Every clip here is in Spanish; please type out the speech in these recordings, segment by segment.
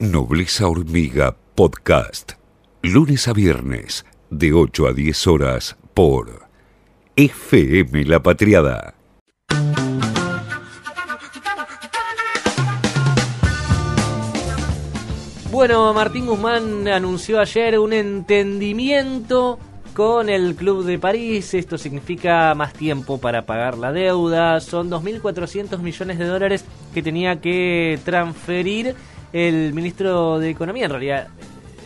Nobleza Hormiga Podcast. Lunes a viernes, de 8 a 10 horas, por FM La Patriada. Bueno, Martín Guzmán anunció ayer un entendimiento con el Club de París. Esto significa más tiempo para pagar la deuda. Son 2.400 millones de dólares que tenía que transferir el ministro de Economía, en realidad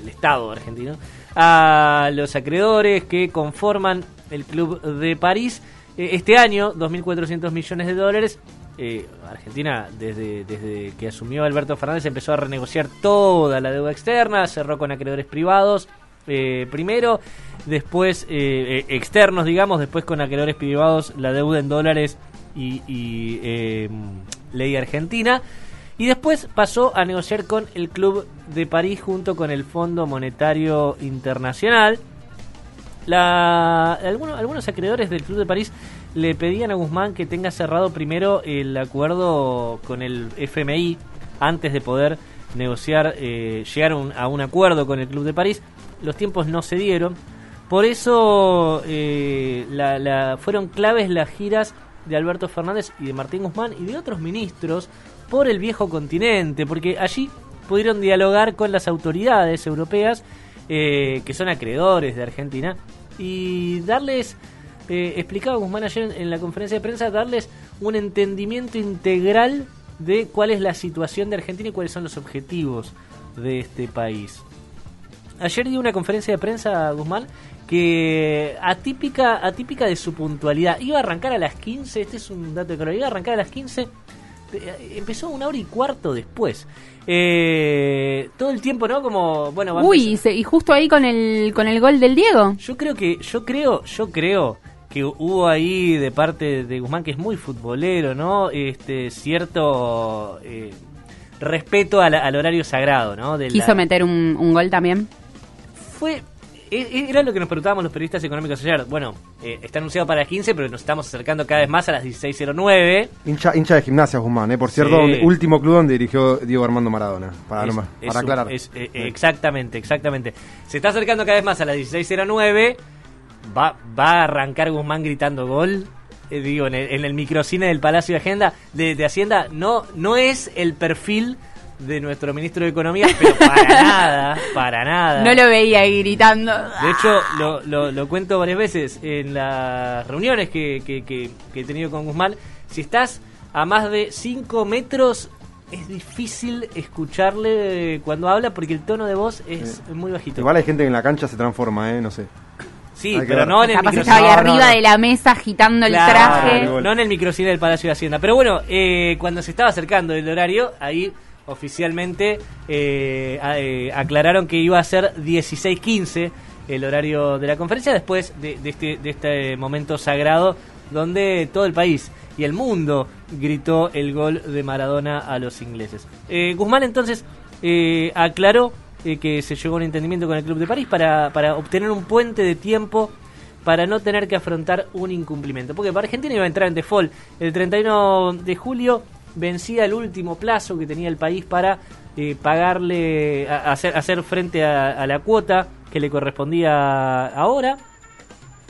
el Estado argentino, a los acreedores que conforman el Club de París. Eh, Este año, 2.400 millones de dólares. Eh, Argentina, desde, desde que asumió Alberto Fernández, empezó a renegociar toda la deuda externa, cerró con acreedores privados eh, primero, después eh, eh, externos, digamos, después con acreedores privados la deuda en dólares y, y, eh, ley argentina. Y después pasó a negociar con el Club de París junto con el Fondo Monetario Internacional. La, algunos, acreedores del Club de París le pedían a Guzmán que tenga cerrado primero el acuerdo con el FMI antes de poder negociar, eh, llegar a un, a un acuerdo con el Club de París. Los tiempos no se dieron. Por eso eh, la- fueron claves las giras de Alberto Fernández y de Martín Guzmán y de otros ministros por el viejo continente, porque allí pudieron dialogar con las autoridades europeas eh, que son acreedores de Argentina y darles, eh, explicaba Guzmán ayer en, la conferencia de prensa, darles un entendimiento integral de cuál es la situación de Argentina y cuáles son los objetivos de este país. Ayer dio una conferencia de prensa Guzmán que atípica, atípica de su puntualidad. Iba a arrancar a las 15, este es un dato de color, iba a arrancar a las 15, eh, empezó una hora y cuarto después. Eh, todo el tiempo, ¿no? Como, bueno, va a Uy, y, justo ahí con el, con el gol del Diego. yo creo que, yo creo, yo creo que hubo ahí de parte de Guzmán, que es muy futbolero, ¿no? Este cierto eh, respeto al, al horario sagrado, ¿no? De la- Quiso meter un, un gol también. Fue e- e- era lo que nos preguntábamos los periodistas económicos ayer. Bueno, eh, está anunciado para las 15, pero nos estamos acercando cada vez más a las 16.09. Hincha, hincha de gimnasia Guzmán, ¿eh? por cierto, Sí. donde- último club donde dirigió Diego Armando Maradona, para, Es- para un- aclarar. es- eh, eh, exactamente, exactamente. Se está acercando cada vez más a las 16.09. Va, va a arrancar Guzmán gritando gol. Eh, digo, en el, en el microcine del Palacio de, Agenda, de, de Hacienda. No, no es el perfil de nuestro ministro de Economía, pero para nada, para nada. No lo veía ahí gritando. De hecho, lo, lo- lo cuento varias veces en las reuniones que, que- que- que he tenido con Guzmán. Si estás a más de 5 metros, es difícil escucharle cuando habla porque el tono de voz es muy bajito. Igual hay gente que en la cancha se transforma, ¿eh? no sé. sí, hay pero no en el Capaz estaba ahí No, arriba no. de la mesa agitando el traje. no en el microcine del Palacio de Hacienda. Pero bueno, eh, cuando se estaba acercando el horario, ahí oficialmente eh, eh, aclararon que iba a ser 16.15 el horario de la conferencia después de, este, de este momento sagrado donde todo el país y el mundo gritó el gol de Maradona a los ingleses. Eh, Guzmán entonces eh, aclaró que se llegó a un entendimiento con el Club de París para, para obtener un puente de tiempo para no tener que afrontar un incumplimiento. Porque para Argentina iba a entrar en default. El 31 de julio vencía el último plazo que tenía el país para eh, pagarle, a- hacer, hacer frente a, la cuota que le correspondía ahora.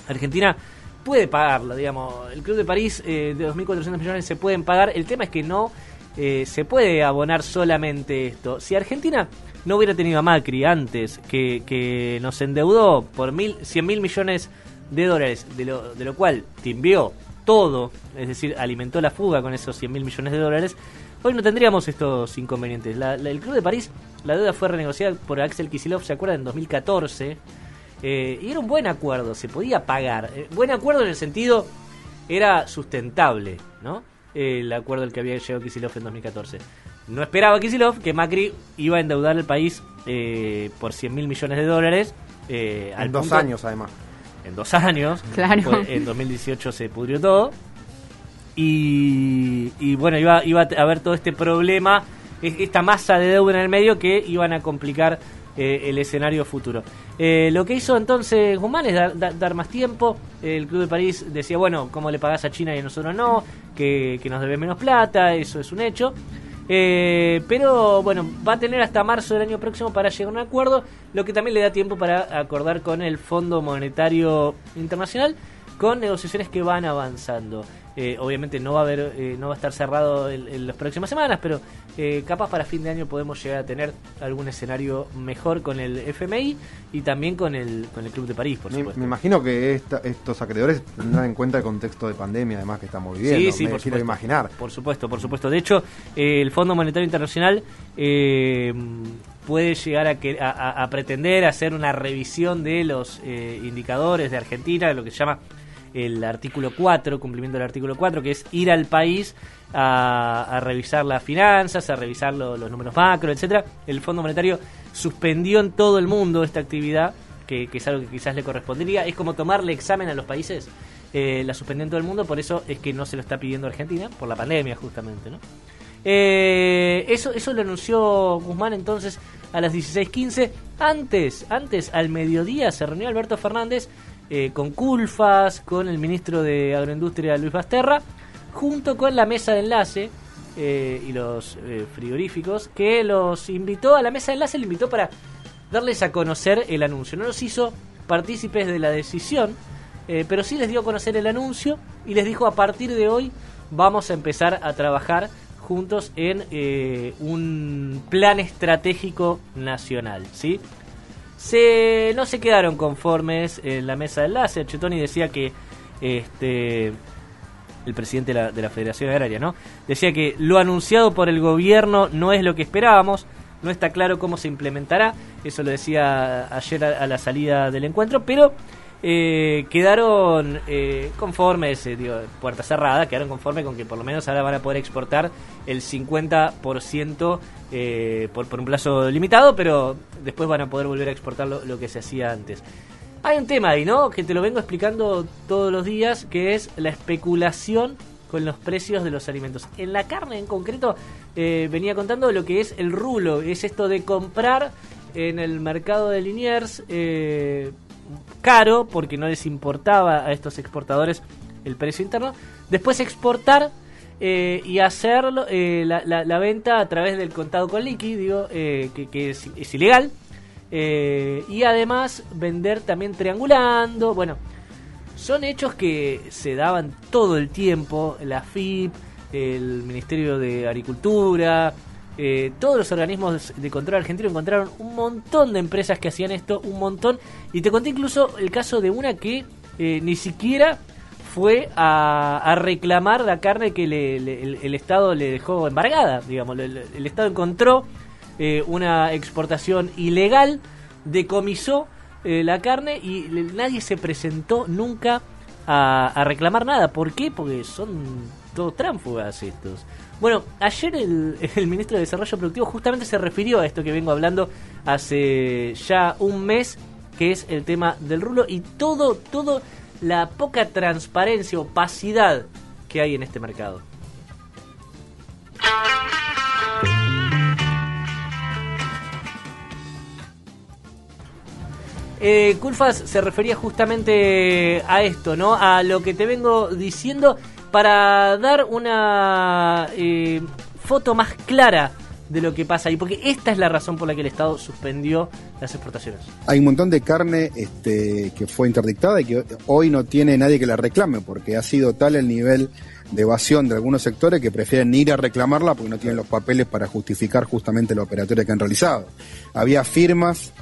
Argentina puede pagarlo, digamos. El Club de París eh, de 2.400 millones se pueden pagar. El tema es que no eh, se puede abonar solamente esto. Si Argentina no hubiera tenido a Macri antes, que, que nos endeudó por mil, 100 mil millones de dólares, de lo, de lo cual timbió todo, es decir, alimentó la fuga con esos 100 mil millones de dólares, hoy no tendríamos estos inconvenientes. La- la- el Club de París, la deuda fue renegociada por Axel Kicillof, ¿se acuerdan? En 2014. eh, y era un buen acuerdo, se podía pagar. Eh, buen acuerdo en el sentido, era sustentable, ¿no? El acuerdo al que había llegado Kicillof en 2014. No esperaba Kicillof que Macri iba a endeudar al país eh, por 100 mil millones de dólares. eh, al En dos punto- años, además. En dos años. Claro. En 2018 se pudrió todo. Y, y bueno, iba, iba a haber todo este problema, es- esta masa de deuda en el medio que iban a complicar eh, el escenario futuro. Eh, lo que hizo entonces Guzmán es dar, dar- dar más tiempo. El Club de París decía, bueno, ¿cómo le pagás a China y a nosotros no? Que, que nos debe menos plata, eso es un hecho. Eh, pero bueno, va a tener hasta marzo del año próximo para llegar a un acuerdo, lo que también le da tiempo para acordar con el Fondo Monetario Internacional con negociaciones que van avanzando. Eh, obviamente no va a haber, eh, no va a estar cerrado en, las próximas semanas, pero eh, capaz para fin de año podemos llegar a tener algún escenario mejor con el FMI y también con el con el Club de París, por Me, supuesto. me imagino que esta- estos acreedores tendrán en cuenta el contexto de pandemia, además que estamos viviendo. Sí, sí, me por quiero supuesto. imaginar. Por supuesto, por supuesto. De hecho, eh, el Fondo Monetario Internacional eh, puede llegar a, que, a, pretender hacer una revisión de los eh, indicadores de Argentina, lo que se llama el artículo 4, cumplimiento del artículo 4, que es ir al país a, revisar las finanzas, a revisar lo- los números macro, etcétera. El Fondo Monetario suspendió en todo el mundo esta actividad, que, es algo que quizás le correspondería. Es como tomarle examen a los países, eh, la suspendió en todo el mundo, por eso es que no se lo está pidiendo Argentina, por la pandemia justamente, ¿no? Eh, eso, eso lo anunció Guzmán entonces a las 16.15. Antes, antes, al mediodía, se reunió Alberto Fernández eh, con Culfas, con el ministro de Agroindustria Luis Basterra, junto con la mesa de enlace eh, y los eh, frigoríficos, que los invitó a la mesa de enlace, le invitó para darles a conocer el anuncio. No los hizo partícipes de la decisión, eh, pero sí les dio a conocer el anuncio y les dijo a partir de hoy vamos a empezar a trabajar juntos en un plan estratégico nacional, ¿sí? Se, no se quedaron conformes en la mesa de enlace. Chetoni decía que este el presidente de la, de la Federación Agraria, ¿no? Decía que lo anunciado por el gobierno no es lo que esperábamos, no está claro cómo se implementará, eso lo decía ayer a, a la salida del encuentro, pero eh, quedaron eh, conformes, eh, puerta cerrada, quedaron conformes con que por lo menos ahora van a poder exportar el 50% eh, por, por un plazo limitado, pero después van a poder volver a exportar lo, que se hacía antes. Hay un tema ahí, ¿no? Que te lo vengo explicando todos los días, que es la especulación con los precios de los alimentos. En la carne en concreto eh, venía contando lo que es el rulo, es esto de comprar en el mercado de Liniers caro porque no les importaba a estos exportadores el precio interno, después exportar eh, y hacerlo eh, la, venta a través del contado con liqui, digo, eh, que, es, es ilegal. Y además vender también triangulando. Bueno, son hechos que se daban todo el tiempo. La FIP, el Ministerio de Agricultura, eh, todos los organismos de control argentino encontraron un montón de empresas que hacían esto, un montón. Y te conté incluso el caso de una que eh, ni siquiera fue a, reclamar la carne que el, Estado le dejó embargada. Digamos, el, Estado encontró eh, una exportación ilegal, decomisó eh, la carne y nadie se presentó nunca a, a reclamar nada. ¿Por qué? Porque son todos tránfugas estos. Bueno, ayer el, el ministro de Desarrollo Productivo justamente se refirió a esto que vengo hablando hace ya un mes, que es el tema del rulo y todo, todo la poca transparencia, opacidad que hay en este mercado. Eh, se refería justamente a esto, ¿no? A lo que te vengo diciendo para dar una eh, foto más clara de lo que pasa ahí, porque esta es la razón por la que el Estado suspendió las exportaciones. Hay un montón de carne este, que fue interdictada y que hoy no tiene nadie que la reclame, porque ha sido tal el nivel de evasión de algunos sectores que prefieren ir a reclamarla porque no tienen los papeles para justificar justamente la operatoria que han realizado. Había firmas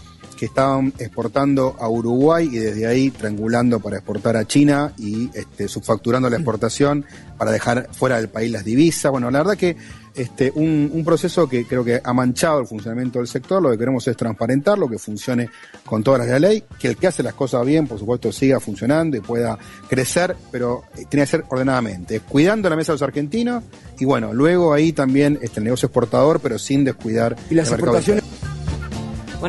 que estaban exportando a Uruguay y desde ahí triangulando para exportar a China y este, subfacturando la exportación para dejar fuera del país las divisas. Bueno, la verdad que este, un, un proceso que creo que ha manchado el funcionamiento del sector. Lo que queremos es transparentarlo, que funcione con todas las de la ley, que el que hace las cosas bien, por supuesto, siga funcionando y pueda crecer, pero eh, tiene que ser ordenadamente, cuidando la mesa de los argentinos y bueno, luego ahí también este, el negocio exportador, pero sin descuidar Y las el exportaciones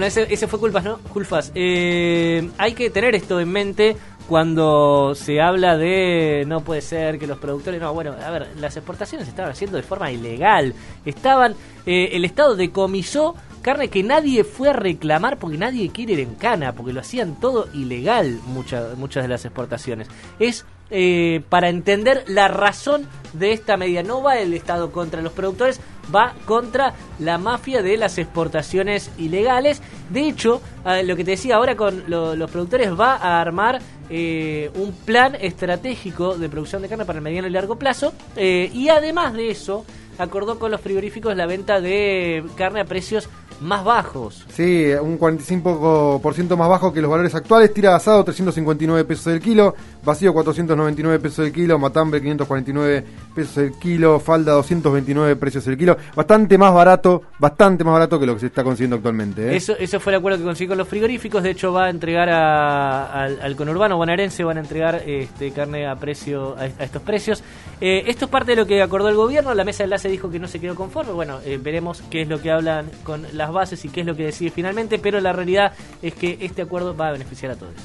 Ese, ese fue Culpas, ¿no? Culpas. Eh, hay que tener esto en mente cuando se habla de no puede ser que los productores no bueno a ver las exportaciones se estaban haciendo de forma ilegal estaban eh, el estado decomisó carne que nadie fue a reclamar porque nadie quiere ir en cana, porque lo hacían todo ilegal muchas muchas de las exportaciones. Es eh, para entender la razón de esta medida. No va el Estado contra los productores, va contra la mafia de las exportaciones ilegales. De hecho, eh, lo que te decía ahora con lo- los productores va a armar eh, un plan estratégico de producción de carne para el mediano y largo plazo. eh, y además de eso, acordó con los frigoríficos la venta de carne a precios más bajos. Sí, un 45% más bajo que los valores actuales. Tira de asado 359 pesos el kilo, vacío 499 pesos el kilo, matambre 549 pesos el kilo, falda 229 precios el kilo. Bastante más barato, bastante más barato que lo que se está consiguiendo actualmente. ¿eh? Eso, eso fue el acuerdo que consiguió con los frigoríficos. De hecho, va a entregar a- al, al conurbano bonaerense, van a entregar este, carne a precio a, a estos precios. Eh, esto es parte de lo que acordó el gobierno. La mesa de enlace dijo que no se quedó conforme. Bueno, eh, veremos qué es lo que hablan con bases y qué es lo que decide finalmente. Pero la realidad es que este acuerdo va a beneficiar a todos.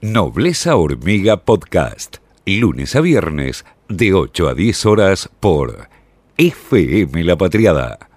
Nobleza Hormiga Podcast. Lunes a viernes de 8 a 10 horas por FM La Patriada